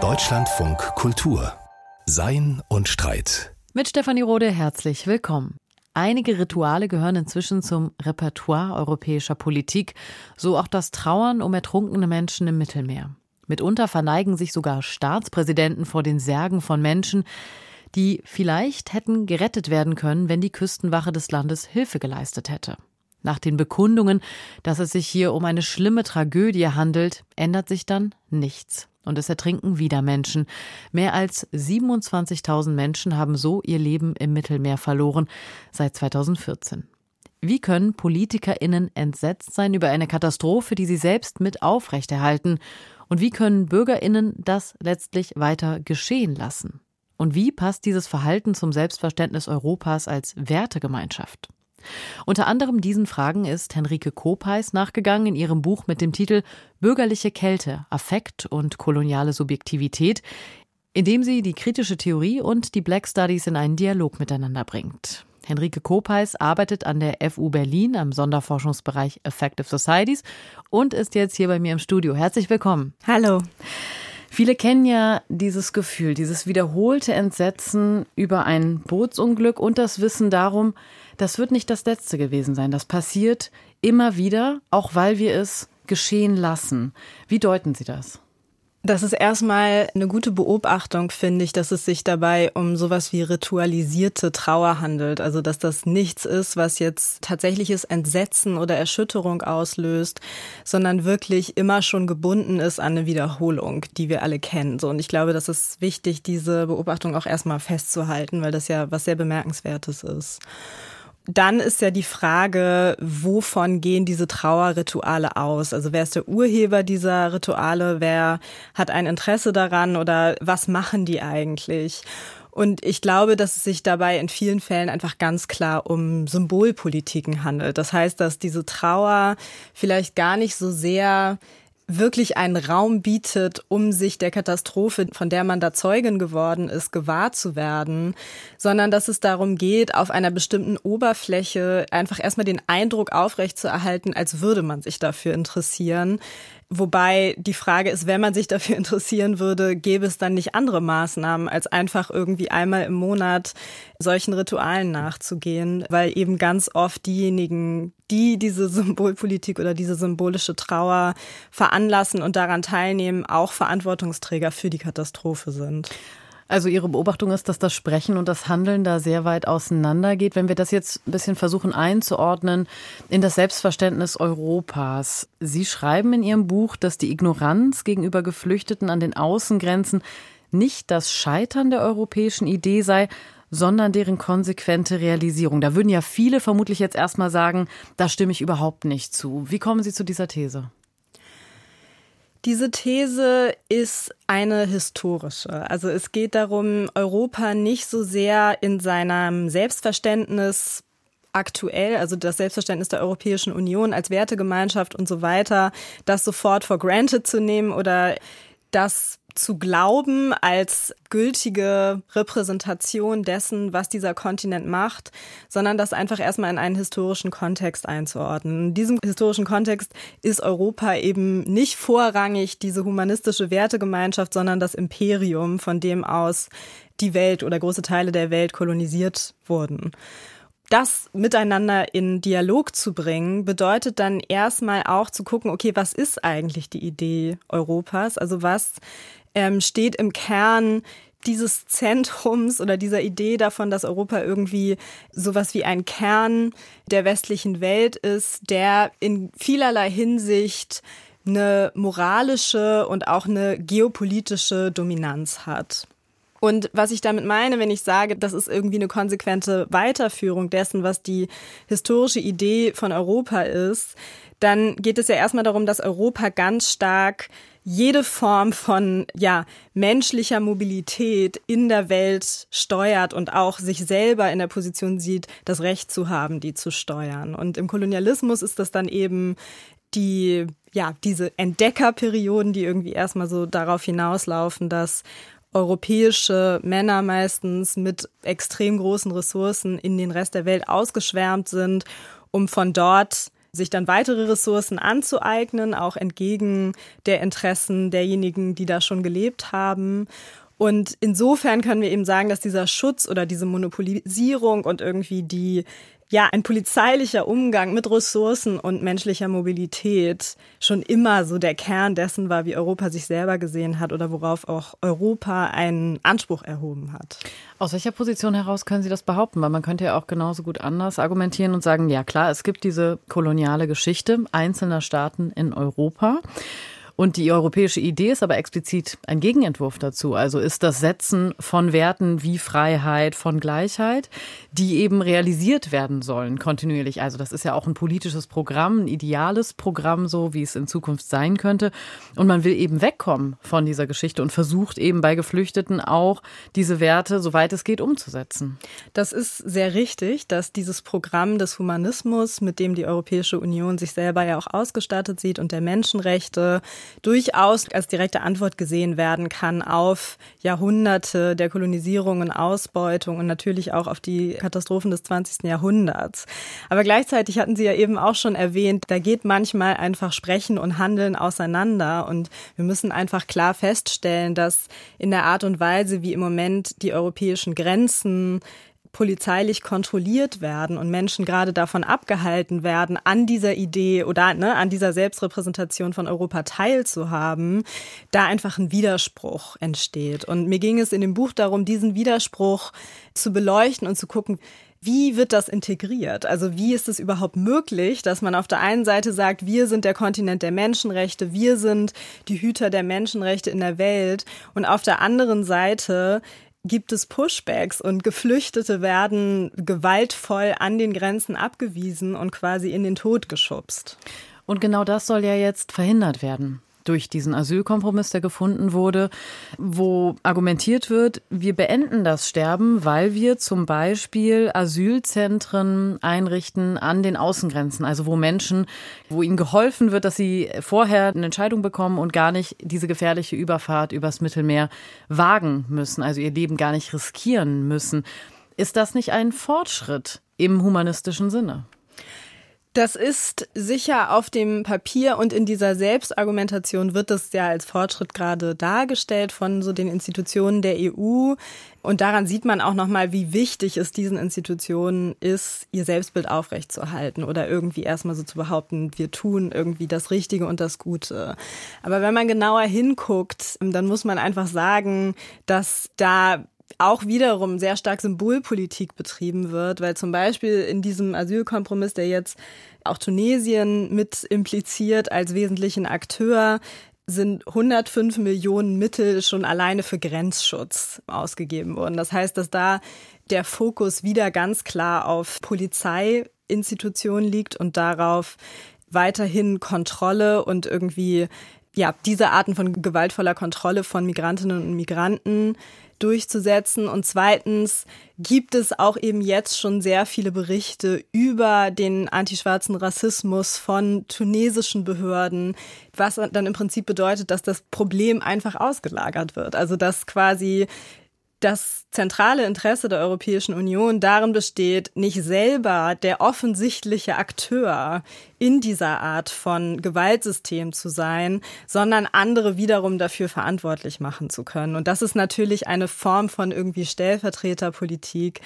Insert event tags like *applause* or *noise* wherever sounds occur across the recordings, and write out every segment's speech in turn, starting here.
Deutschlandfunk Kultur Sein und Streit. Mit Stefanie Rode herzlich willkommen. Einige Rituale gehören inzwischen zum Repertoire europäischer Politik, so auch das Trauern um ertrunkene Menschen im Mittelmeer. Mitunter verneigen sich sogar Staatspräsidenten vor den Särgen von Menschen, die vielleicht hätten gerettet werden können, wenn die Küstenwache des Landes Hilfe geleistet hätte. Nach den Bekundungen, dass es sich hier um eine schlimme Tragödie handelt, ändert sich dann nichts. Und es ertrinken wieder Menschen. Mehr als 27.000 Menschen haben so ihr Leben im Mittelmeer verloren seit 2014. Wie können PolitikerInnen entsetzt sein über eine Katastrophe, die sie selbst mit aufrechterhalten? Und wie können BürgerInnen das letztlich weiter geschehen lassen? Und wie passt dieses Verhalten zum Selbstverständnis Europas als Wertegemeinschaft? Unter anderem diesen Fragen ist Henrike Kopeis nachgegangen in ihrem Buch mit dem Titel Bürgerliche Kälte, Affekt und koloniale Subjektivität, in dem sie die kritische Theorie und die Black Studies in einen Dialog miteinander bringt. Henrike Kopeis arbeitet an der FU Berlin am Sonderforschungsbereich Effective Societies und ist jetzt hier bei mir im Studio. Herzlich willkommen. Hallo. Viele kennen ja dieses Gefühl, dieses wiederholte Entsetzen über ein Bootsunglück und das Wissen darum, das wird nicht das letzte gewesen sein. Das passiert immer wieder, auch weil wir es geschehen lassen. Wie deuten Sie das? Das ist erstmal eine gute Beobachtung, finde ich, dass es sich dabei um sowas wie ritualisierte Trauer handelt. Also, dass das nichts ist, was jetzt tatsächliches Entsetzen oder Erschütterung auslöst, sondern wirklich immer schon gebunden ist an eine Wiederholung, die wir alle kennen. So, und ich glaube, das ist wichtig, diese Beobachtung auch erstmal festzuhalten, weil das ja was sehr Bemerkenswertes ist dann ist ja die Frage, wovon gehen diese Trauerrituale aus? Also wer ist der Urheber dieser Rituale? Wer hat ein Interesse daran oder was machen die eigentlich? Und ich glaube, dass es sich dabei in vielen Fällen einfach ganz klar um Symbolpolitiken handelt. Das heißt, dass diese Trauer vielleicht gar nicht so sehr wirklich einen Raum bietet, um sich der Katastrophe, von der man da Zeugin geworden ist, gewahr zu werden, sondern dass es darum geht, auf einer bestimmten Oberfläche einfach erstmal den Eindruck aufrechtzuerhalten, als würde man sich dafür interessieren, Wobei die Frage ist, wenn man sich dafür *laughs* interessieren würde, gäbe es dann nicht andere Maßnahmen, als einfach irgendwie einmal im Monat solchen Ritualen nachzugehen, weil eben ganz oft diejenigen, die diese Symbolpolitik oder diese symbolische Trauer veranlassen und daran teilnehmen, auch Verantwortungsträger für die Katastrophe sind. Also Ihre Beobachtung ist, dass das Sprechen und das Handeln da sehr weit auseinandergeht. Wenn wir das jetzt ein bisschen versuchen einzuordnen in das Selbstverständnis Europas. Sie schreiben in Ihrem Buch, dass die Ignoranz gegenüber Geflüchteten an den Außengrenzen nicht das Scheitern der europäischen Idee sei, sondern deren konsequente Realisierung. Da würden ja viele vermutlich jetzt erstmal sagen, da stimme ich überhaupt nicht zu. Wie kommen Sie zu dieser These? Diese These ist eine historische. Also es geht darum, Europa nicht so sehr in seinem Selbstverständnis aktuell, also das Selbstverständnis der Europäischen Union als Wertegemeinschaft und so weiter, das sofort for granted zu nehmen oder das zu glauben als gültige Repräsentation dessen, was dieser Kontinent macht, sondern das einfach erstmal in einen historischen Kontext einzuordnen. In diesem historischen Kontext ist Europa eben nicht vorrangig diese humanistische Wertegemeinschaft, sondern das Imperium, von dem aus die Welt oder große Teile der Welt kolonisiert wurden das miteinander in Dialog zu bringen, bedeutet dann erstmal auch zu gucken, okay, was ist eigentlich die Idee Europas? Also was ähm, steht im Kern dieses Zentrums oder dieser Idee davon, dass Europa irgendwie sowas wie ein Kern der westlichen Welt ist, der in vielerlei Hinsicht eine moralische und auch eine geopolitische Dominanz hat. Und was ich damit meine, wenn ich sage, das ist irgendwie eine konsequente Weiterführung dessen, was die historische Idee von Europa ist, dann geht es ja erstmal darum, dass Europa ganz stark jede Form von ja menschlicher Mobilität in der Welt steuert und auch sich selber in der Position sieht, das Recht zu haben, die zu steuern. Und im Kolonialismus ist das dann eben die ja diese Entdeckerperioden, die irgendwie erstmal so darauf hinauslaufen, dass europäische Männer meistens mit extrem großen Ressourcen in den Rest der Welt ausgeschwärmt sind, um von dort sich dann weitere Ressourcen anzueignen, auch entgegen der Interessen derjenigen, die da schon gelebt haben. Und insofern können wir eben sagen, dass dieser Schutz oder diese Monopolisierung und irgendwie die ja, ein polizeilicher Umgang mit Ressourcen und menschlicher Mobilität schon immer so der Kern dessen war, wie Europa sich selber gesehen hat oder worauf auch Europa einen Anspruch erhoben hat. Aus welcher Position heraus können Sie das behaupten? Weil man könnte ja auch genauso gut anders argumentieren und sagen, ja klar, es gibt diese koloniale Geschichte einzelner Staaten in Europa. Und die europäische Idee ist aber explizit ein Gegenentwurf dazu. Also ist das Setzen von Werten wie Freiheit, von Gleichheit, die eben realisiert werden sollen kontinuierlich. Also das ist ja auch ein politisches Programm, ein ideales Programm, so wie es in Zukunft sein könnte. Und man will eben wegkommen von dieser Geschichte und versucht eben bei Geflüchteten auch diese Werte, soweit es geht, umzusetzen. Das ist sehr richtig, dass dieses Programm des Humanismus, mit dem die Europäische Union sich selber ja auch ausgestattet sieht und der Menschenrechte, durchaus als direkte Antwort gesehen werden kann auf Jahrhunderte der Kolonisierung und Ausbeutung und natürlich auch auf die Katastrophen des 20. Jahrhunderts. Aber gleichzeitig hatten Sie ja eben auch schon erwähnt, da geht manchmal einfach Sprechen und Handeln auseinander und wir müssen einfach klar feststellen, dass in der Art und Weise, wie im Moment die europäischen Grenzen polizeilich kontrolliert werden und Menschen gerade davon abgehalten werden, an dieser Idee oder ne, an dieser Selbstrepräsentation von Europa teilzuhaben, da einfach ein Widerspruch entsteht. Und mir ging es in dem Buch darum, diesen Widerspruch zu beleuchten und zu gucken, wie wird das integriert? Also wie ist es überhaupt möglich, dass man auf der einen Seite sagt, wir sind der Kontinent der Menschenrechte, wir sind die Hüter der Menschenrechte in der Welt und auf der anderen Seite gibt es Pushbacks und Geflüchtete werden gewaltvoll an den Grenzen abgewiesen und quasi in den Tod geschubst. Und genau das soll ja jetzt verhindert werden durch diesen Asylkompromiss, der gefunden wurde, wo argumentiert wird, wir beenden das Sterben, weil wir zum Beispiel Asylzentren einrichten an den Außengrenzen, also wo Menschen, wo ihnen geholfen wird, dass sie vorher eine Entscheidung bekommen und gar nicht diese gefährliche Überfahrt übers Mittelmeer wagen müssen, also ihr Leben gar nicht riskieren müssen. Ist das nicht ein Fortschritt im humanistischen Sinne? Das ist sicher auf dem Papier und in dieser Selbstargumentation wird das ja als Fortschritt gerade dargestellt von so den Institutionen der EU. Und daran sieht man auch nochmal, wie wichtig es diesen Institutionen ist, ihr Selbstbild aufrechtzuerhalten oder irgendwie erstmal so zu behaupten, wir tun irgendwie das Richtige und das Gute. Aber wenn man genauer hinguckt, dann muss man einfach sagen, dass da auch wiederum sehr stark Symbolpolitik betrieben wird, weil zum Beispiel in diesem Asylkompromiss, der jetzt auch Tunesien mit impliziert als wesentlichen Akteur, sind 105 Millionen Mittel schon alleine für Grenzschutz ausgegeben worden. Das heißt, dass da der Fokus wieder ganz klar auf Polizeiinstitutionen liegt und darauf weiterhin Kontrolle und irgendwie ja, diese Arten von gewaltvoller Kontrolle von Migrantinnen und Migranten durchzusetzen. Und zweitens gibt es auch eben jetzt schon sehr viele Berichte über den antischwarzen Rassismus von tunesischen Behörden, was dann im Prinzip bedeutet, dass das Problem einfach ausgelagert wird. Also dass quasi das zentrale Interesse der Europäischen Union darin besteht, nicht selber der offensichtliche Akteur in dieser Art von Gewaltsystem zu sein, sondern andere wiederum dafür verantwortlich machen zu können. Und das ist natürlich eine Form von irgendwie Stellvertreterpolitik,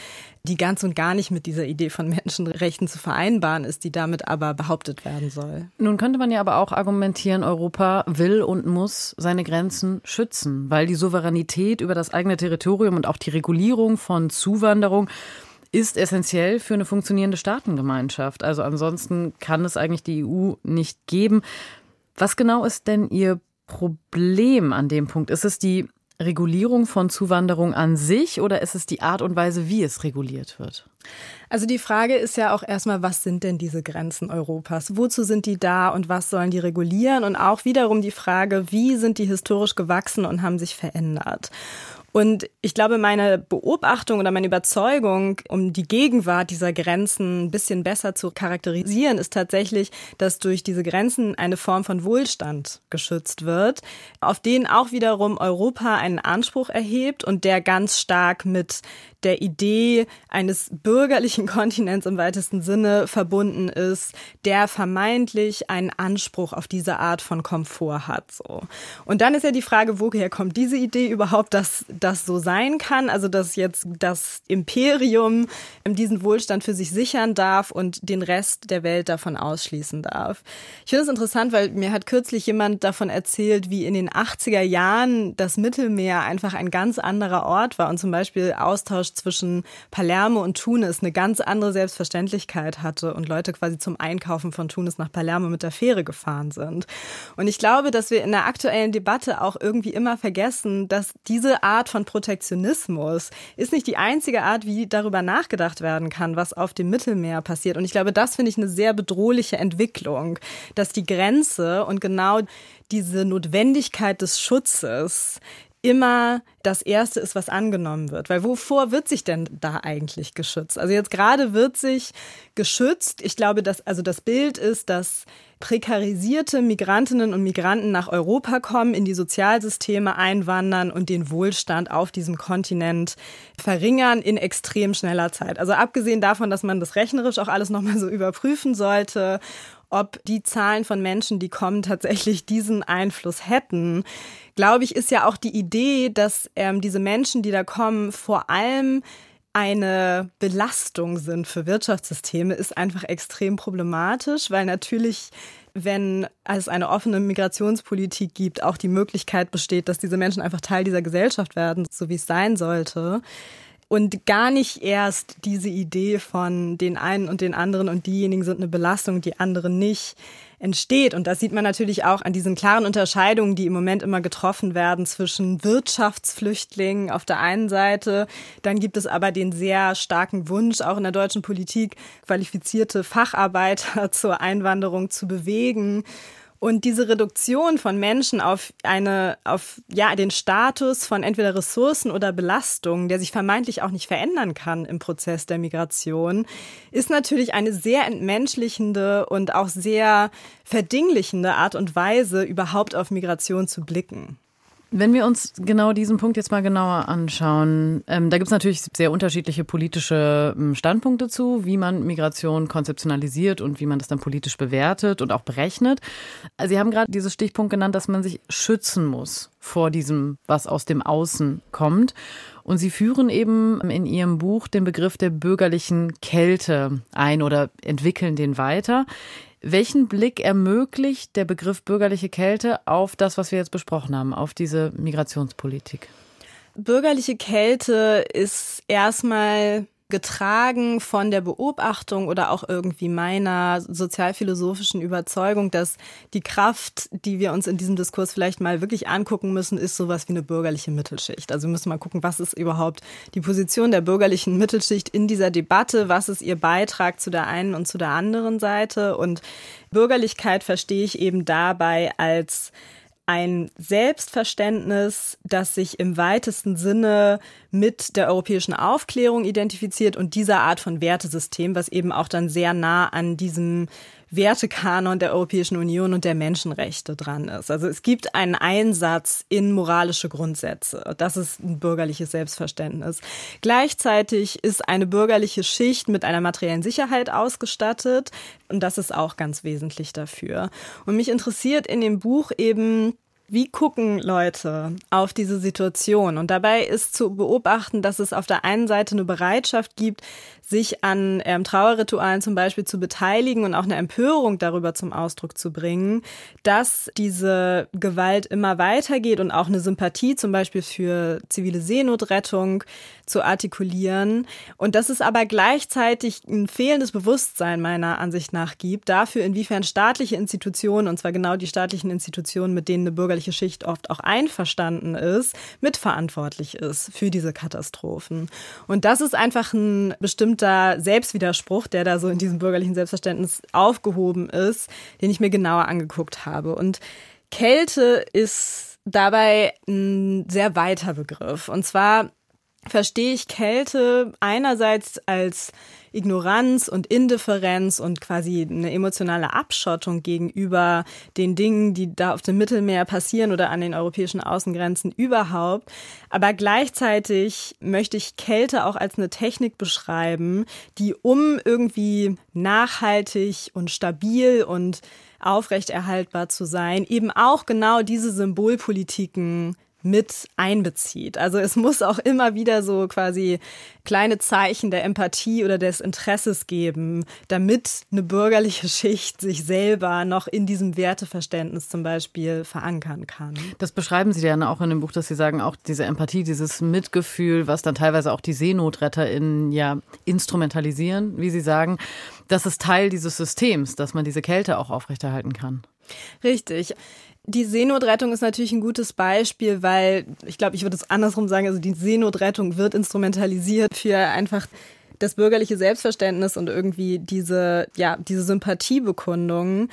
die ganz und gar nicht mit dieser Idee von Menschenrechten zu vereinbaren ist, die damit aber behauptet werden soll. Nun könnte man ja aber auch argumentieren, Europa will und muss seine Grenzen schützen, weil die Souveränität über das eigene Territorium und auch die Regulierung von Zuwanderung ist essentiell für eine funktionierende Staatengemeinschaft. Also ansonsten kann es eigentlich die EU nicht geben. Was genau ist denn Ihr Problem an dem Punkt? Ist es die Regulierung von Zuwanderung an sich oder ist es die Art und Weise, wie es reguliert wird? Also die Frage ist ja auch erstmal, was sind denn diese Grenzen Europas? Wozu sind die da und was sollen die regulieren? Und auch wiederum die Frage, wie sind die historisch gewachsen und haben sich verändert? Und ich glaube, meine Beobachtung oder meine Überzeugung, um die Gegenwart dieser Grenzen ein bisschen besser zu charakterisieren, ist tatsächlich, dass durch diese Grenzen eine Form von Wohlstand geschützt wird, auf den auch wiederum Europa einen Anspruch erhebt und der ganz stark mit der Idee eines bürgerlichen *laughs* Kontinents im weitesten Sinne verbunden ist, der vermeintlich einen Anspruch auf diese Art von Komfort hat. So. Und dann ist ja die Frage, woher kommt diese Idee überhaupt, dass das so sein kann? Also, dass jetzt das Imperium diesen Wohlstand für sich sichern darf und den Rest der Welt davon ausschließen darf. Ich finde es interessant, weil mir hat kürzlich jemand davon erzählt, wie in den 80er Jahren das Mittelmeer einfach ein ganz anderer Ort war und zum Beispiel Austausch zwischen Palermo und Tunis eine ganz andere Selbstverständlichkeit hatte und Leute quasi zum Einkaufen von Tunis nach Palermo mit der Fähre gefahren sind. Und ich glaube, dass wir in der aktuellen Debatte auch irgendwie immer vergessen, dass diese Art von Protektionismus ist nicht die einzige Art, wie darüber nachgedacht werden kann, was auf dem Mittelmeer passiert. Und ich glaube, das finde ich eine sehr bedrohliche Entwicklung, dass die Grenze und genau diese Notwendigkeit des Schutzes immer das Erste ist, was angenommen wird. Weil wovor wird sich denn da eigentlich geschützt? Also jetzt gerade wird sich geschützt. Ich glaube, dass, also das Bild ist, dass prekarisierte Migrantinnen und Migranten nach Europa kommen, in die Sozialsysteme einwandern und den Wohlstand auf diesem Kontinent verringern in extrem schneller Zeit. Also abgesehen davon, dass man das rechnerisch auch alles nochmal so überprüfen sollte ob die Zahlen von Menschen, die kommen, tatsächlich diesen Einfluss hätten, glaube ich, ist ja auch die Idee, dass ähm, diese Menschen, die da kommen, vor allem eine Belastung sind für Wirtschaftssysteme, ist einfach extrem problematisch, weil natürlich wenn es eine offene Migrationspolitik gibt, auch die Möglichkeit besteht, dass diese Menschen einfach Teil dieser Gesellschaft werden, so wie es sein sollte und gar nicht erst diese Idee von den einen und den anderen und diejenigen sind eine Belastung, die anderen nicht entsteht. Und das sieht man natürlich auch an diesen klaren Unterscheidungen, die im Moment immer getroffen werden zwischen Wirtschaftsflüchtlingen auf der einen Seite. Dann gibt es aber den sehr starken Wunsch, auch in der deutschen Politik qualifizierte Facharbeiter *laughs* zur Einwanderung zu bewegen. Und diese Reduktion von Menschen auf eine, auf, ja, den Status von entweder Ressourcen oder Belastungen, der sich vermeintlich auch nicht verändern kann im Prozess der Migration, ist natürlich eine sehr entmenschlichende und auch sehr verdinglichende Art und Weise, überhaupt auf Migration zu blicken. Wenn wir uns genau diesen Punkt jetzt mal genauer anschauen, ähm, da gibt es natürlich sehr unterschiedliche politische ähm, Standpunkte zu, wie man Migration konzeptionalisiert und wie man das dann politisch bewertet und auch berechnet. Sie haben gerade dieses Stichpunkt genannt, dass man sich schützen muss vor diesem, was aus dem Außen kommt. Und Sie führen eben in Ihrem Buch den Begriff der bürgerlichen Kälte ein oder entwickeln den weiter. Welchen Blick ermöglicht der Begriff bürgerliche Kälte auf das, was wir jetzt besprochen haben, auf diese Migrationspolitik? Bürgerliche Kälte ist erstmal getragen von der Beobachtung oder auch irgendwie meiner sozialphilosophischen Überzeugung, dass die Kraft, die wir uns in diesem Diskurs vielleicht mal wirklich angucken müssen, ist sowas wie eine bürgerliche Mittelschicht. Also wir müssen mal gucken, was ist überhaupt die Position der bürgerlichen Mittelschicht in dieser Debatte, was ist ihr Beitrag zu der einen und zu der anderen Seite. Und Bürgerlichkeit verstehe ich eben dabei als ein Selbstverständnis, das sich im weitesten Sinne mit der europäischen Aufklärung identifiziert und dieser Art von Wertesystem, was eben auch dann sehr nah an diesem Wertekanon der Europäischen Union und der Menschenrechte dran ist. Also es gibt einen Einsatz in moralische Grundsätze. Das ist ein bürgerliches Selbstverständnis. Gleichzeitig ist eine bürgerliche Schicht mit einer materiellen Sicherheit ausgestattet und das ist auch ganz wesentlich dafür. Und mich interessiert in dem Buch eben wie gucken Leute auf diese Situation? Und dabei ist zu beobachten, dass es auf der einen Seite eine Bereitschaft gibt, sich an ähm, Trauerritualen zum Beispiel zu beteiligen und auch eine Empörung darüber zum Ausdruck zu bringen, dass diese Gewalt immer weitergeht und auch eine Sympathie zum Beispiel für zivile Seenotrettung zu artikulieren. Und dass es aber gleichzeitig ein fehlendes Bewusstsein meiner Ansicht nach gibt dafür, inwiefern staatliche Institutionen, und zwar genau die staatlichen Institutionen, mit denen eine bürgerliche Schicht oft auch einverstanden ist, mitverantwortlich ist für diese Katastrophen. Und das ist einfach ein bestimmter bestimmter Selbstwiderspruch, der da so in diesem bürgerlichen Selbstverständnis aufgehoben ist, den ich mir genauer angeguckt habe. Und Kälte ist dabei ein sehr weiter Begriff. Und zwar verstehe ich Kälte einerseits als Ignoranz und Indifferenz und quasi eine emotionale Abschottung gegenüber den Dingen, die da auf dem Mittelmeer passieren oder an den europäischen Außengrenzen überhaupt. Aber gleichzeitig möchte ich Kälte auch als eine Technik beschreiben, die um irgendwie nachhaltig und stabil und aufrechterhaltbar zu sein, eben auch genau diese Symbolpolitiken mit einbezieht. Also es muss auch immer wieder so quasi kleine Zeichen der Empathie oder des Interesses geben, damit eine bürgerliche *laughs* Schicht sich selber noch in diesem Werteverständnis zum Beispiel verankern kann. Das beschreiben Sie dann auch in dem Buch, dass Sie sagen, auch diese Empathie, dieses Mitgefühl, was dann teilweise auch die SeenotretterInnen ja instrumentalisieren, wie Sie sagen, das ist Teil dieses Systems, dass man diese Kälte auch aufrechterhalten kann. Richtig. Die Seenotrettung ist natürlich ein gutes Beispiel, weil ich glaube, ich würde es andersrum sagen, also die Seenotrettung wird instrumentalisiert für einfach das bürgerliche Selbstverständnis und irgendwie diese, ja, diese Sympathiebekundungen.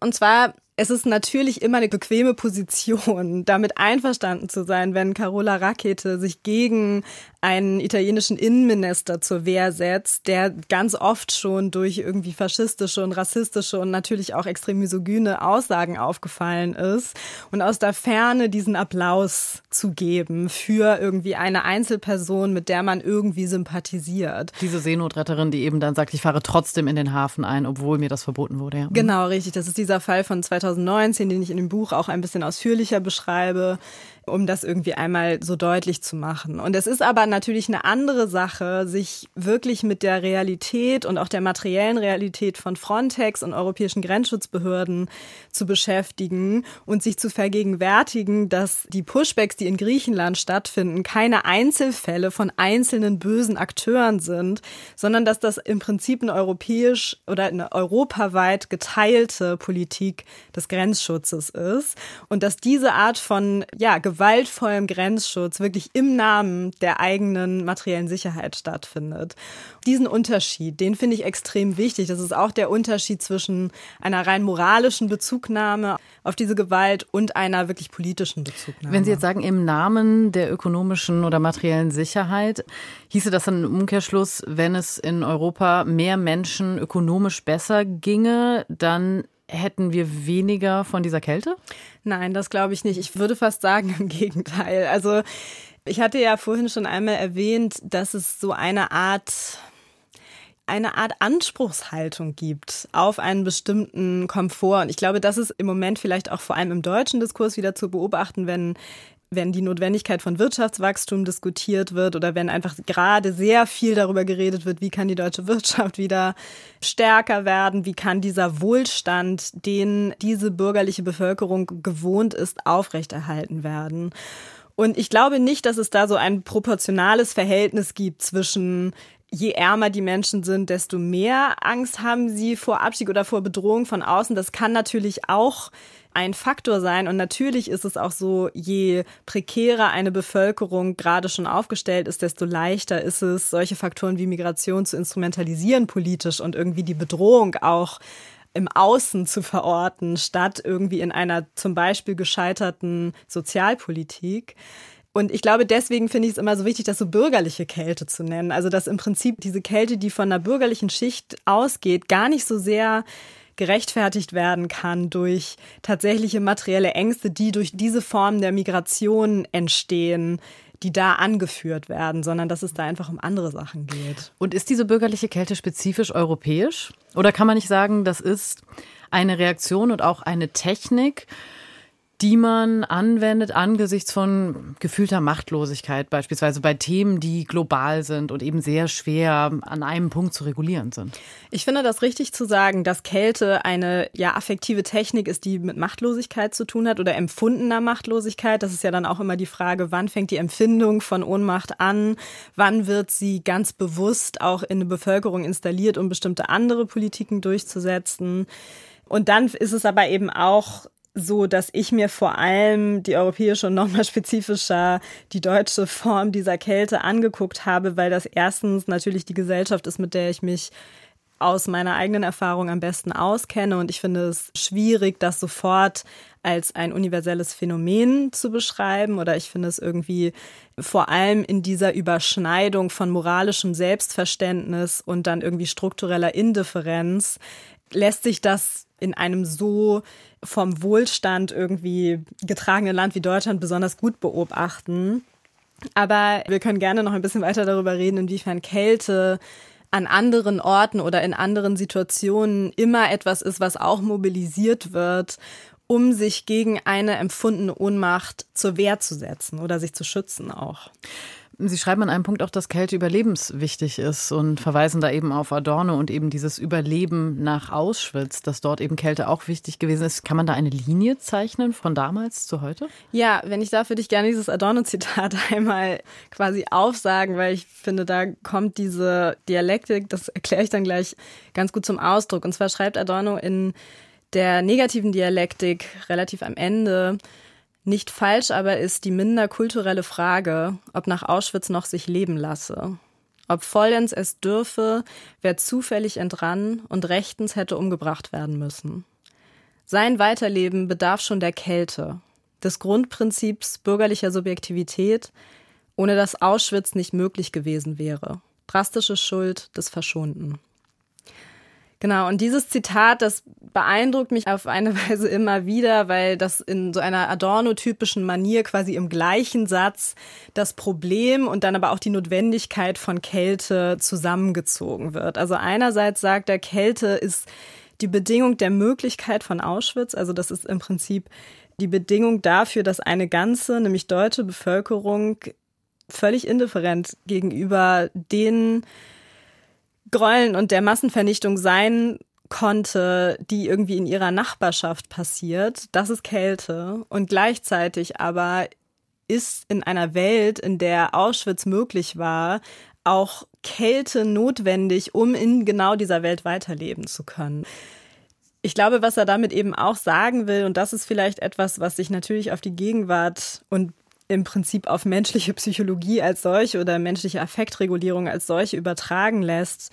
Und zwar es ist natürlich immer eine bequeme Position, *laughs* damit einverstanden zu sein, wenn Carola Rakete sich gegen einen italienischen Innenminister zur Wehr setzt, der ganz oft schon durch irgendwie faschistische und rassistische und natürlich auch extrem misogyne Aussagen aufgefallen ist und aus der Ferne diesen Applaus zu geben für irgendwie eine Einzelperson, mit der man irgendwie sympathisiert. Diese Seenotretterin, die eben dann sagt, ich fahre trotzdem in den Hafen ein, obwohl mir das verboten wurde. Ja. Genau, richtig. Das ist dieser Fall von 2019, den ich in dem Buch auch ein bisschen ausführlicher beschreibe um das irgendwie einmal so deutlich zu machen. Und es ist aber natürlich eine andere Sache, sich wirklich mit der Realität und auch der materiellen Realität von Frontex und europäischen Grenzschutzbehörden zu beschäftigen und sich zu vergegenwärtigen, dass die Pushbacks, die in Griechenland stattfinden, keine Einzelfälle von einzelnen bösen Akteuren sind, sondern dass das im Prinzip eine europäisch oder eine europaweit geteilte Politik des Grenzschutzes ist und dass diese Art von ja, gewaltvollem Grenzschutz wirklich im Namen der eigenen materiellen Sicherheit stattfindet. Diesen Unterschied, den finde ich extrem wichtig. Das ist auch der Unterschied zwischen einer rein moralischen Bezugnahme auf diese Gewalt und einer wirklich politischen Bezugnahme. Wenn Sie jetzt sagen, im Namen der ökonomischen oder materiellen Sicherheit, hieße das dann im Umkehrschluss, wenn es in Europa mehr Menschen ökonomisch besser ginge, dann hätten wir weniger von dieser Kälte? Nein, das glaube ich nicht. Ich würde fast sagen, im Gegenteil. Also ich hatte ja vorhin schon einmal erwähnt, dass es so eine Art eine Art Anspruchshaltung gibt auf einen bestimmten Komfort. Und ich glaube, das ist im Moment vielleicht auch vor allem im deutschen Diskurs wieder zu beobachten, wenn wenn die Notwendigkeit von Wirtschaftswachstum diskutiert wird oder wenn einfach gerade sehr viel darüber geredet wird, wie kann die deutsche Wirtschaft wieder stärker werden, wie kann dieser Wohlstand, den diese bürgerliche Bevölkerung gewohnt ist, aufrechterhalten werden. Und ich glaube nicht, dass es da so ein proportionales Verhältnis gibt zwischen je ärmer die Menschen sind, desto mehr Angst haben sie vor Abstieg oder vor Bedrohung von außen. Das kann natürlich auch ein Faktor sein. Und natürlich ist es auch so, je prekärer eine Bevölkerung gerade schon aufgestellt ist, desto leichter ist es, solche Faktoren wie Migration zu instrumentalisieren politisch und irgendwie die Bedrohung auch im Außen zu verorten, statt irgendwie in einer zum Beispiel gescheiterten Sozialpolitik. Und ich glaube, deswegen finde ich es immer so wichtig, das so bürgerliche Kälte zu nennen. Also, dass im Prinzip diese Kälte, die von einer bürgerlichen Schicht ausgeht, gar nicht so sehr gerechtfertigt werden kann durch tatsächliche materielle Ängste, die durch diese Form der Migration entstehen, die da angeführt werden, sondern dass es da einfach um andere Sachen geht. Und ist diese bürgerliche Kälte spezifisch europäisch? Oder kann man nicht sagen, das ist eine Reaktion und auch eine Technik, die man anwendet angesichts von gefühlter Machtlosigkeit, beispielsweise bei Themen, die global sind und eben sehr schwer an einem Punkt zu regulieren sind. Ich finde das richtig zu sagen, dass Kälte eine ja affektive Technik ist, die mit Machtlosigkeit zu tun hat oder empfundener Machtlosigkeit. Das ist ja dann auch immer die Frage, wann fängt die Empfindung von Ohnmacht an? Wann wird sie ganz bewusst auch in eine Bevölkerung installiert, um bestimmte andere Politiken durchzusetzen? Und dann ist es aber eben auch so, dass ich mir vor allem die europäische und nochmal spezifischer die deutsche Form dieser Kälte angeguckt habe, weil das erstens natürlich die Gesellschaft ist, mit der ich mich aus meiner eigenen Erfahrung am besten auskenne. Und ich finde es schwierig, das sofort als ein universelles Phänomen zu beschreiben. Oder ich finde es irgendwie vor allem in dieser Überschneidung von moralischem Selbstverständnis und dann irgendwie struktureller Indifferenz lässt sich das in einem so vom Wohlstand irgendwie getragenen Land wie Deutschland besonders gut beobachten. Aber wir können gerne noch ein bisschen weiter darüber reden, inwiefern Kälte an anderen Orten oder in anderen Situationen immer etwas ist, was auch mobilisiert wird, um sich gegen eine empfundene Ohnmacht zur Wehr zu setzen oder sich zu schützen auch. Sie schreiben an einem Punkt auch, dass Kälte überlebenswichtig ist und verweisen da eben auf Adorno und eben dieses Überleben nach Auschwitz, dass dort eben Kälte auch wichtig gewesen ist. Kann man da eine Linie zeichnen von damals zu heute? Ja, wenn ich darf, würde ich gerne dieses Adorno-Zitat *laughs* einmal quasi aufsagen, weil ich finde, da kommt diese Dialektik, das erkläre ich dann gleich ganz gut zum Ausdruck. Und zwar schreibt Adorno in der negativen Dialektik relativ am Ende, nicht falsch aber ist die minder kulturelle Frage, ob nach Auschwitz noch sich leben lasse. Ob vollends es dürfe, wer zufällig entrann und rechtens hätte umgebracht werden müssen. Sein Weiterleben bedarf schon der Kälte, des Grundprinzips bürgerlicher Subjektivität, ohne das Auschwitz nicht möglich gewesen wäre. Drastische Schuld des Verschonten. Genau, und dieses Zitat, das beeindruckt mich auf eine *laughs* Weise immer wieder, weil das in so einer Adorno-typischen Manier quasi im gleichen Satz das Problem und dann aber auch die Notwendigkeit von Kälte zusammengezogen wird. Also einerseits sagt er, Kälte ist die Bedingung der Möglichkeit von Auschwitz, also das ist im Prinzip die Bedingung dafür, dass eine ganze, nämlich deutsche Bevölkerung völlig indifferent gegenüber den Gräueln und der Massenvernichtung sein konnte, die irgendwie in ihrer Nachbarschaft passiert. Das ist Kälte. Und gleichzeitig aber ist in einer Welt, in der Auschwitz möglich war, auch Kälte notwendig, um in genau dieser Welt weiterleben zu können. Ich glaube, was er damit eben auch sagen will, und das ist vielleicht etwas, was sich natürlich auf die Gegenwart und im Prinzip auf menschliche Psychologie als solche oder menschliche Affektregulierung als solche übertragen lässt,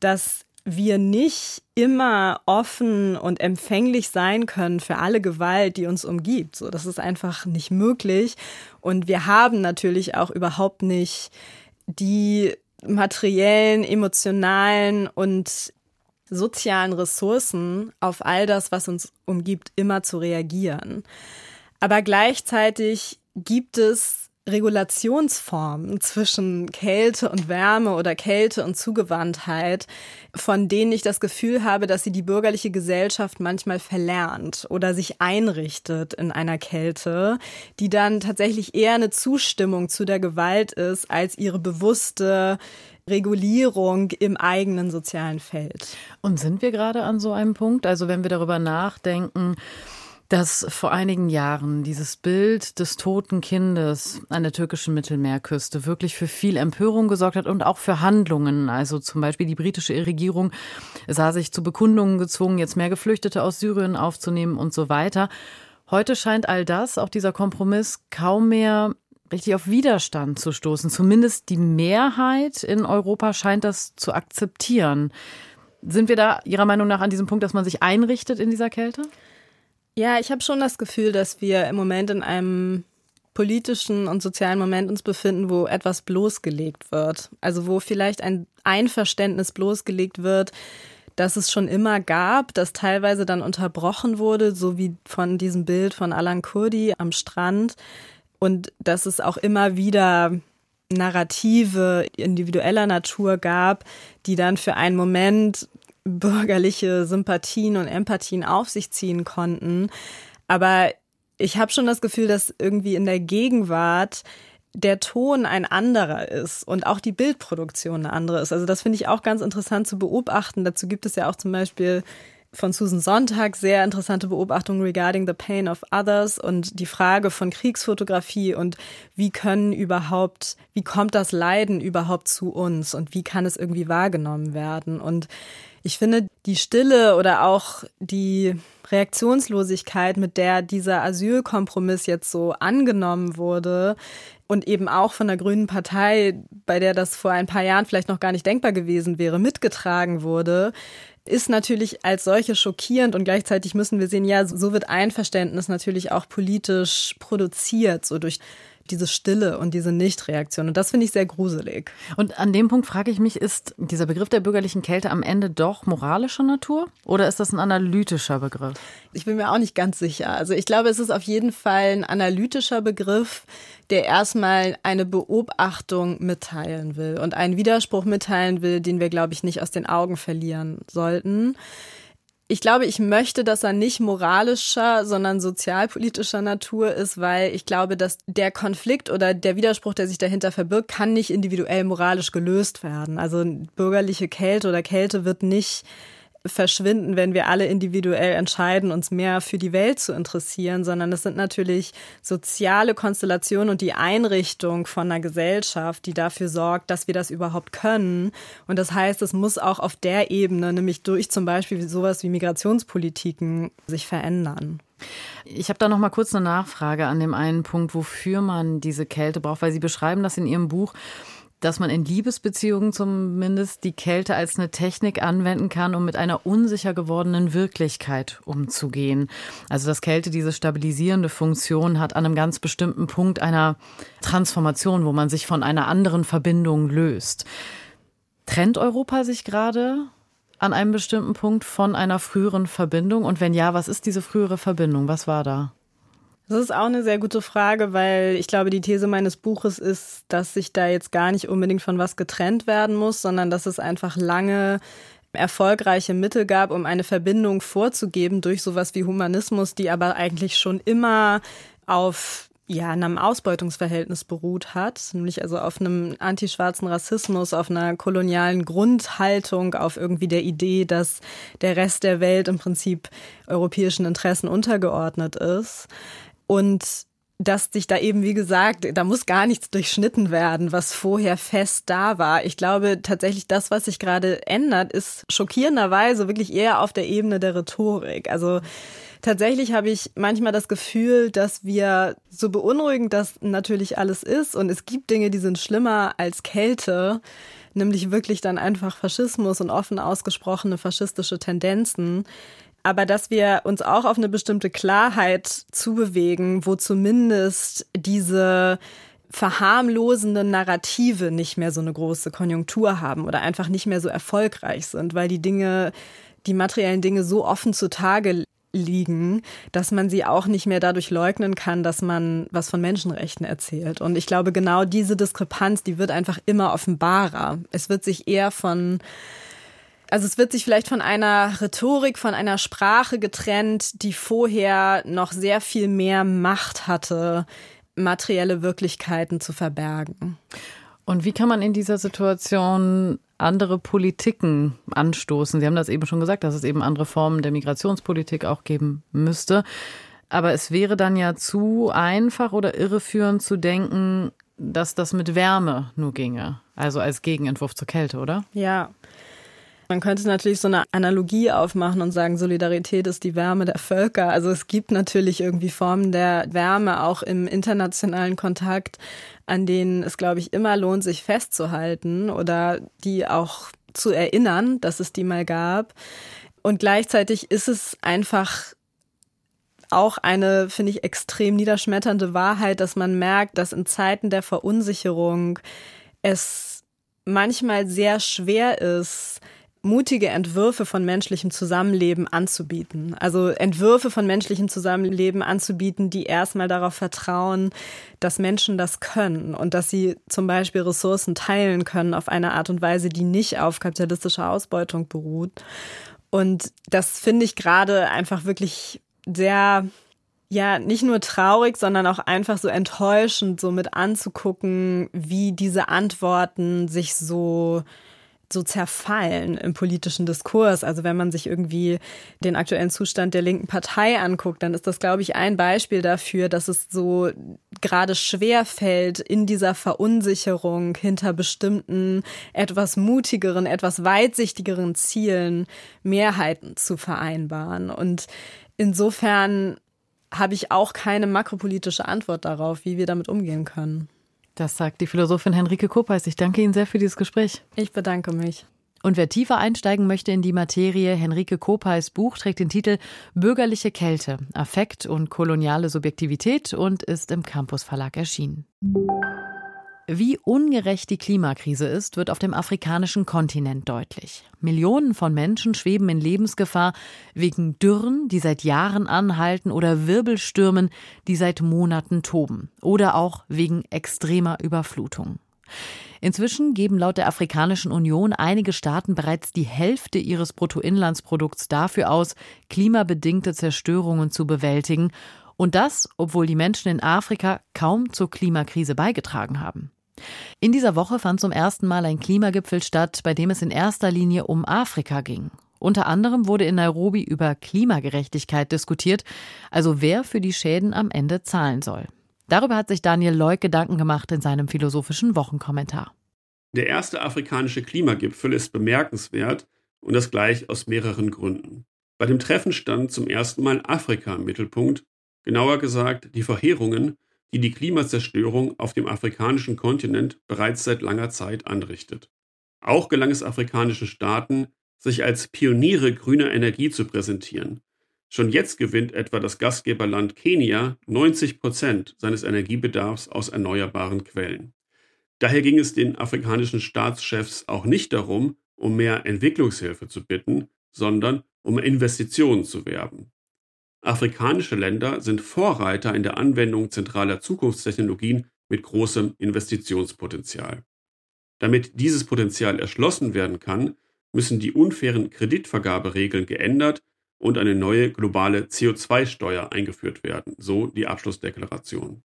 dass wir nicht immer offen und empfänglich sein können für alle Gewalt, die uns umgibt. So, das ist einfach nicht möglich. Und wir haben natürlich auch überhaupt nicht die materiellen, emotionalen und sozialen Ressourcen auf all das, was uns umgibt, immer zu reagieren. Aber gleichzeitig gibt es Regulationsformen zwischen Kälte und Wärme oder Kälte und Zugewandtheit, von denen ich das Gefühl habe, dass sie die bürgerliche Gesellschaft manchmal verlernt oder sich einrichtet in einer Kälte, die dann tatsächlich eher eine Zustimmung zu der Gewalt ist, als ihre bewusste Regulierung im eigenen sozialen Feld. Und sind wir gerade an so einem Punkt? Also wenn wir darüber nachdenken, dass vor einigen Jahren dieses Bild des toten Kindes an der türkischen Mittelmeerküste wirklich für viel Empörung gesorgt hat und auch für Handlungen. Also zum Beispiel die britische Regierung sah sich zu Bekundungen gezwungen, jetzt mehr Geflüchtete aus Syrien aufzunehmen und so weiter. Heute scheint all das, auch dieser Kompromiss, kaum mehr richtig auf Widerstand zu stoßen. Zumindest die Mehrheit in Europa scheint das zu akzeptieren. Sind wir da Ihrer Meinung nach an diesem Punkt, dass man sich einrichtet in dieser Kälte? Ja, ich habe schon das Gefühl, dass wir im Moment in einem politischen und sozialen Moment uns befinden, wo etwas bloßgelegt wird. Also wo vielleicht ein Einverständnis bloßgelegt wird, das es schon immer gab, das teilweise dann unterbrochen wurde, so wie von diesem Bild von Alan Kurdi am Strand. Und dass es auch immer wieder Narrative individueller Natur gab, die dann für einen Moment bürgerliche Sympathien und Empathien auf sich ziehen konnten. Aber ich habe schon das Gefühl, dass irgendwie in der Gegenwart der Ton ein anderer ist und auch die Bildproduktion eine andere ist. Also das finde ich auch ganz interessant zu beobachten. Dazu gibt es ja auch zum Beispiel von Susan Sonntag sehr interessante Beobachtungen regarding the pain of others und die Frage von Kriegsfotografie und wie können überhaupt, wie kommt das Leiden überhaupt zu uns und wie kann es irgendwie wahrgenommen werden? Und Ich finde die Stille oder auch die Reaktionslosigkeit, mit der dieser Asylkompromiss jetzt so angenommen wurde, und eben auch von der Grünen Partei, bei der das vor ein paar Jahren vielleicht noch gar nicht denkbar gewesen wäre, mitgetragen wurde, ist natürlich als solche schockierend und gleichzeitig müssen wir sehen, ja, so wird Einverständnis natürlich auch politisch produziert, so durch diese Stille und diese Nichtreaktion. Und das finde ich sehr gruselig. Und an dem Punkt frage ich mich, ist dieser Begriff der bürgerlichen Kälte am Ende doch moralischer Natur oder ist das ein analytischer Begriff? Ich bin mir auch nicht ganz sicher. Also ich glaube, es ist auf jeden Fall ein analytischer Begriff, der erstmal eine Beobachtung mitteilen will und einen Widerspruch mitteilen will, den wir, glaube ich, nicht aus den Augen verlieren sollten ich glaube, ich möchte, dass er nicht moralischer, sondern sozialpolitischer Natur ist, weil ich glaube, dass der Konflikt oder der Widerspruch, der sich dahinter verbirgt, kann nicht individuell moralisch gelöst werden. Also bürgerliche Kälte oder Kälte wird nicht verschwinden, wenn wir alle individuell entscheiden, uns mehr für die Welt zu interessieren, sondern es sind natürlich soziale Konstellationen und die Einrichtung von einer Gesellschaft, die dafür sorgt, dass wir das überhaupt können. Und das heißt, es muss auch auf der Ebene, nämlich durch zum Beispiel sowas wie Migrationspolitiken, sich verändern. Ich habe da noch mal kurz eine Nachfrage an dem einen Punkt, wofür man diese Kälte braucht, weil Sie beschreiben das in Ihrem Buch dass man in Liebesbeziehungen zumindest die Kälte als eine Technik anwenden kann, um mit einer unsicher gewordenen Wirklichkeit umzugehen. Also dass Kälte diese stabilisierende Funktion hat an einem ganz bestimmten Punkt einer Transformation, wo man sich von einer anderen Verbindung löst. Trennt Europa sich gerade an einem bestimmten Punkt von einer früheren Verbindung? Und wenn ja, was ist diese frühere Verbindung? Was war da? Das ist auch eine sehr gute Frage, weil ich glaube, die These meines Buches ist, dass sich da jetzt gar nicht unbedingt von was getrennt werden muss, sondern dass es einfach lange erfolgreiche Mittel gab, um eine Verbindung vorzugeben durch sowas wie Humanismus, die aber eigentlich schon immer auf ja, in einem Ausbeutungsverhältnis beruht hat, nämlich also auf einem antischwarzen Rassismus, auf einer kolonialen Grundhaltung, auf irgendwie der Idee, dass der Rest der Welt im Prinzip europäischen Interessen untergeordnet ist. Und dass sich da eben, wie gesagt, da muss gar nichts durchschnitten werden, was vorher fest da war. Ich glaube tatsächlich, das, was sich gerade ändert, ist schockierenderweise wirklich eher auf der Ebene der Rhetorik. Also tatsächlich habe ich manchmal das Gefühl, dass wir so beunruhigend das natürlich alles ist und es gibt Dinge, die sind schlimmer als Kälte, nämlich wirklich dann einfach Faschismus und offen ausgesprochene faschistische Tendenzen aber dass wir uns auch auf eine bestimmte Klarheit zubewegen, wo zumindest diese verharmlosenden Narrative nicht mehr so eine große Konjunktur haben oder einfach nicht mehr so erfolgreich sind, weil die Dinge, die materiellen Dinge so offen zutage liegen, dass man sie auch nicht mehr dadurch leugnen kann, dass man was von Menschenrechten erzählt. Und ich glaube, genau diese Diskrepanz, die wird einfach immer offenbarer. Es wird sich eher von also es wird sich vielleicht von einer Rhetorik, von einer Sprache getrennt, die vorher noch sehr viel mehr Macht hatte, materielle Wirklichkeiten zu verbergen. Und wie kann man in dieser Situation andere Politiken anstoßen? Sie haben das eben schon gesagt, dass es eben andere Formen der Migrationspolitik auch geben müsste. Aber es wäre dann ja zu einfach oder irreführend zu denken, dass das mit Wärme nur ginge. Also als Gegenentwurf zur Kälte, oder? Ja. Man könnte natürlich so eine Analogie aufmachen und sagen, Solidarität ist die Wärme der Völker. Also es gibt natürlich irgendwie Formen der Wärme auch im internationalen Kontakt, an denen es, glaube ich, immer lohnt, sich festzuhalten oder die auch zu erinnern, dass es die mal gab. Und gleichzeitig ist es einfach auch eine, finde ich, extrem niederschmetternde Wahrheit, dass man merkt, dass in Zeiten der Verunsicherung es manchmal sehr schwer ist, mutige Entwürfe von menschlichem Zusammenleben anzubieten. Also Entwürfe von menschlichem Zusammenleben anzubieten, die erstmal darauf vertrauen, dass Menschen das können und dass sie zum Beispiel Ressourcen teilen können auf eine Art und Weise, die nicht auf kapitalistischer Ausbeutung beruht. Und das finde ich gerade einfach wirklich sehr ja, nicht nur traurig, sondern auch einfach so enttäuschend, so mit anzugucken, wie diese Antworten sich so so zerfallen im politischen Diskurs. Also wenn man sich irgendwie den aktuellen Zustand der linken Partei anguckt, dann ist das, glaube ich, ein Beispiel dafür, dass es so gerade schwer fällt, in dieser Verunsicherung hinter bestimmten etwas mutigeren, etwas weitsichtigeren Zielen Mehrheiten zu vereinbaren. Und insofern habe ich auch keine makropolitische Antwort darauf, wie wir damit umgehen können. Das sagt die Philosophin Henrike Kopeis. Ich danke Ihnen sehr für dieses Gespräch. Ich bedanke mich. Und wer tiefer einsteigen möchte in die Materie, Henrike Kopeis Buch trägt den Titel Bürgerliche Kälte, Affekt und koloniale Subjektivität und ist im Campus Verlag erschienen. Wie ungerecht die Klimakrise ist, wird auf dem afrikanischen Kontinent deutlich. Millionen von Menschen schweben in Lebensgefahr wegen Dürren, die seit Jahren anhalten, oder Wirbelstürmen, die seit Monaten toben, oder auch wegen extremer Überflutung. Inzwischen geben laut der Afrikanischen Union einige Staaten bereits die Hälfte ihres Bruttoinlandsprodukts dafür aus, klimabedingte Zerstörungen zu bewältigen, und das, obwohl die Menschen in Afrika kaum zur Klimakrise beigetragen haben. In dieser Woche fand zum ersten Mal ein Klimagipfel statt, bei dem es in erster Linie um Afrika ging. Unter anderem wurde in Nairobi über Klimagerechtigkeit diskutiert, also wer für die Schäden am Ende zahlen soll. Darüber hat sich Daniel Leuk Gedanken gemacht in seinem philosophischen Wochenkommentar. Der erste afrikanische Klimagipfel ist bemerkenswert und das gleich aus mehreren Gründen. Bei dem Treffen stand zum ersten Mal Afrika im Mittelpunkt, genauer gesagt die Verheerungen, die die Klimazerstörung auf dem afrikanischen Kontinent bereits seit langer Zeit anrichtet. Auch gelang es afrikanischen Staaten, sich als Pioniere grüner Energie zu präsentieren. Schon jetzt gewinnt etwa das Gastgeberland Kenia 90 Prozent seines Energiebedarfs aus erneuerbaren Quellen. Daher ging es den afrikanischen Staatschefs auch nicht darum, um mehr Entwicklungshilfe zu bitten, sondern um Investitionen zu werben. Afrikanische Länder sind Vorreiter in der Anwendung zentraler Zukunftstechnologien mit großem Investitionspotenzial. Damit dieses Potenzial erschlossen werden kann, müssen die unfairen Kreditvergaberegeln geändert und eine neue globale CO2-Steuer eingeführt werden, so die Abschlussdeklaration.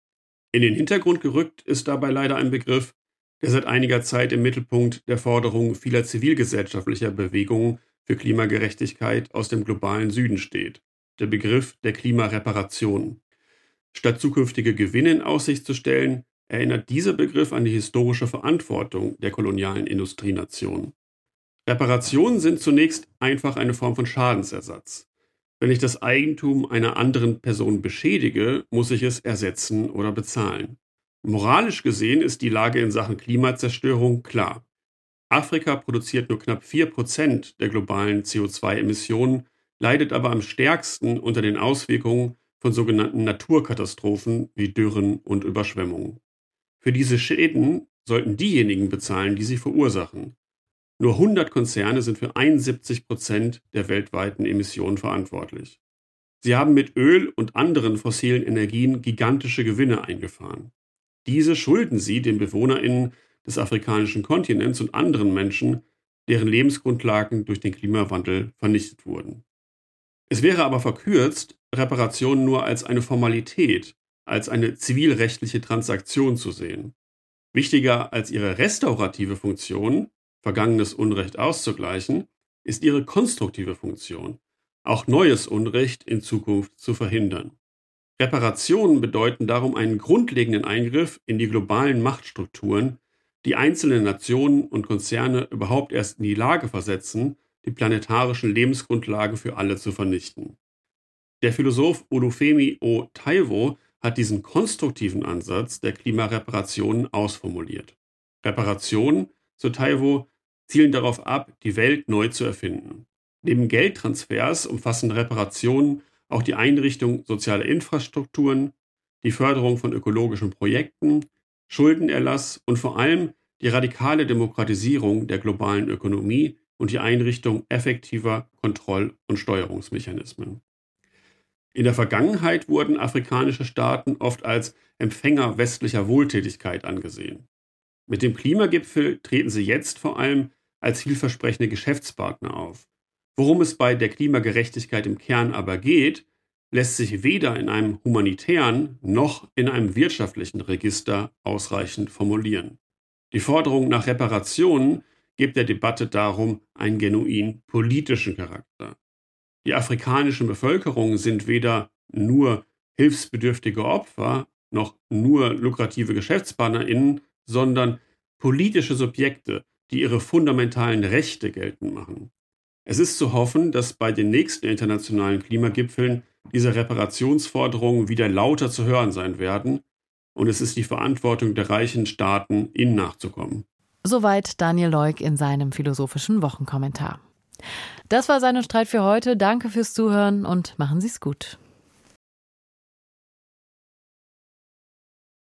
In den Hintergrund gerückt ist dabei leider ein Begriff, der seit einiger Zeit im Mittelpunkt der Forderungen vieler zivilgesellschaftlicher Bewegungen für Klimagerechtigkeit aus dem globalen Süden steht der Begriff der Klimareparation. Statt zukünftige Gewinne in Aussicht zu stellen, erinnert dieser Begriff an die historische Verantwortung der kolonialen Industrienationen. Reparationen sind zunächst einfach eine Form von Schadensersatz. Wenn ich das Eigentum einer anderen Person beschädige, muss ich es ersetzen oder bezahlen. Moralisch gesehen ist die Lage in Sachen Klimazerstörung klar. Afrika produziert nur knapp 4% der globalen CO2-Emissionen leidet aber am stärksten unter den Auswirkungen von sogenannten Naturkatastrophen wie Dürren und Überschwemmungen. Für diese Schäden sollten diejenigen bezahlen, die sie verursachen. Nur 100 Konzerne sind für 71 Prozent der weltweiten Emissionen verantwortlich. Sie haben mit Öl und anderen fossilen Energien gigantische Gewinne eingefahren. Diese schulden sie den BewohnerInnen des afrikanischen Kontinents und anderen Menschen, deren Lebensgrundlagen durch den Klimawandel vernichtet wurden. Es wäre aber verkürzt, Reparationen nur als eine Formalität, als eine zivilrechtliche Transaktion zu sehen. Wichtiger als ihre restaurative Funktion, vergangenes Unrecht auszugleichen, ist ihre konstruktive Funktion, auch neues Unrecht in Zukunft zu verhindern. Reparationen bedeuten darum einen grundlegenden Eingriff in die globalen Machtstrukturen, die einzelne Nationen und Konzerne überhaupt erst in die Lage versetzen, die planetarischen Lebensgrundlagen für alle zu vernichten. Der Philosoph Olufemi O. Taiwo hat diesen konstruktiven Ansatz der Klimareparationen ausformuliert. Reparationen, so Taiwo, zielen darauf ab, die Welt neu zu erfinden. Neben Geldtransfers umfassen Reparationen auch die Einrichtung sozialer Infrastrukturen, die Förderung von ökologischen Projekten, Schuldenerlass und vor allem die radikale Demokratisierung der globalen Ökonomie und die Einrichtung effektiver Kontroll- und Steuerungsmechanismen. In der Vergangenheit wurden afrikanische Staaten oft als Empfänger westlicher Wohltätigkeit angesehen. Mit dem Klimagipfel treten sie jetzt vor allem als vielversprechende Geschäftspartner auf. Worum es bei der Klimagerechtigkeit im Kern aber geht, lässt sich weder in einem humanitären noch in einem wirtschaftlichen Register ausreichend formulieren. Die Forderung nach Reparationen gibt der Debatte darum einen genuin politischen Charakter. Die afrikanischen Bevölkerungen sind weder nur hilfsbedürftige Opfer noch nur lukrative GeschäftspartnerInnen, sondern politische Subjekte, die ihre fundamentalen Rechte geltend machen. Es ist zu hoffen, dass bei den nächsten internationalen Klimagipfeln diese Reparationsforderungen wieder lauter zu hören sein werden, und es ist die Verantwortung der reichen Staaten, ihnen nachzukommen. Soweit Daniel Leuk in seinem philosophischen Wochenkommentar. Das war sein Streit für heute. Danke fürs Zuhören und machen Sie es gut.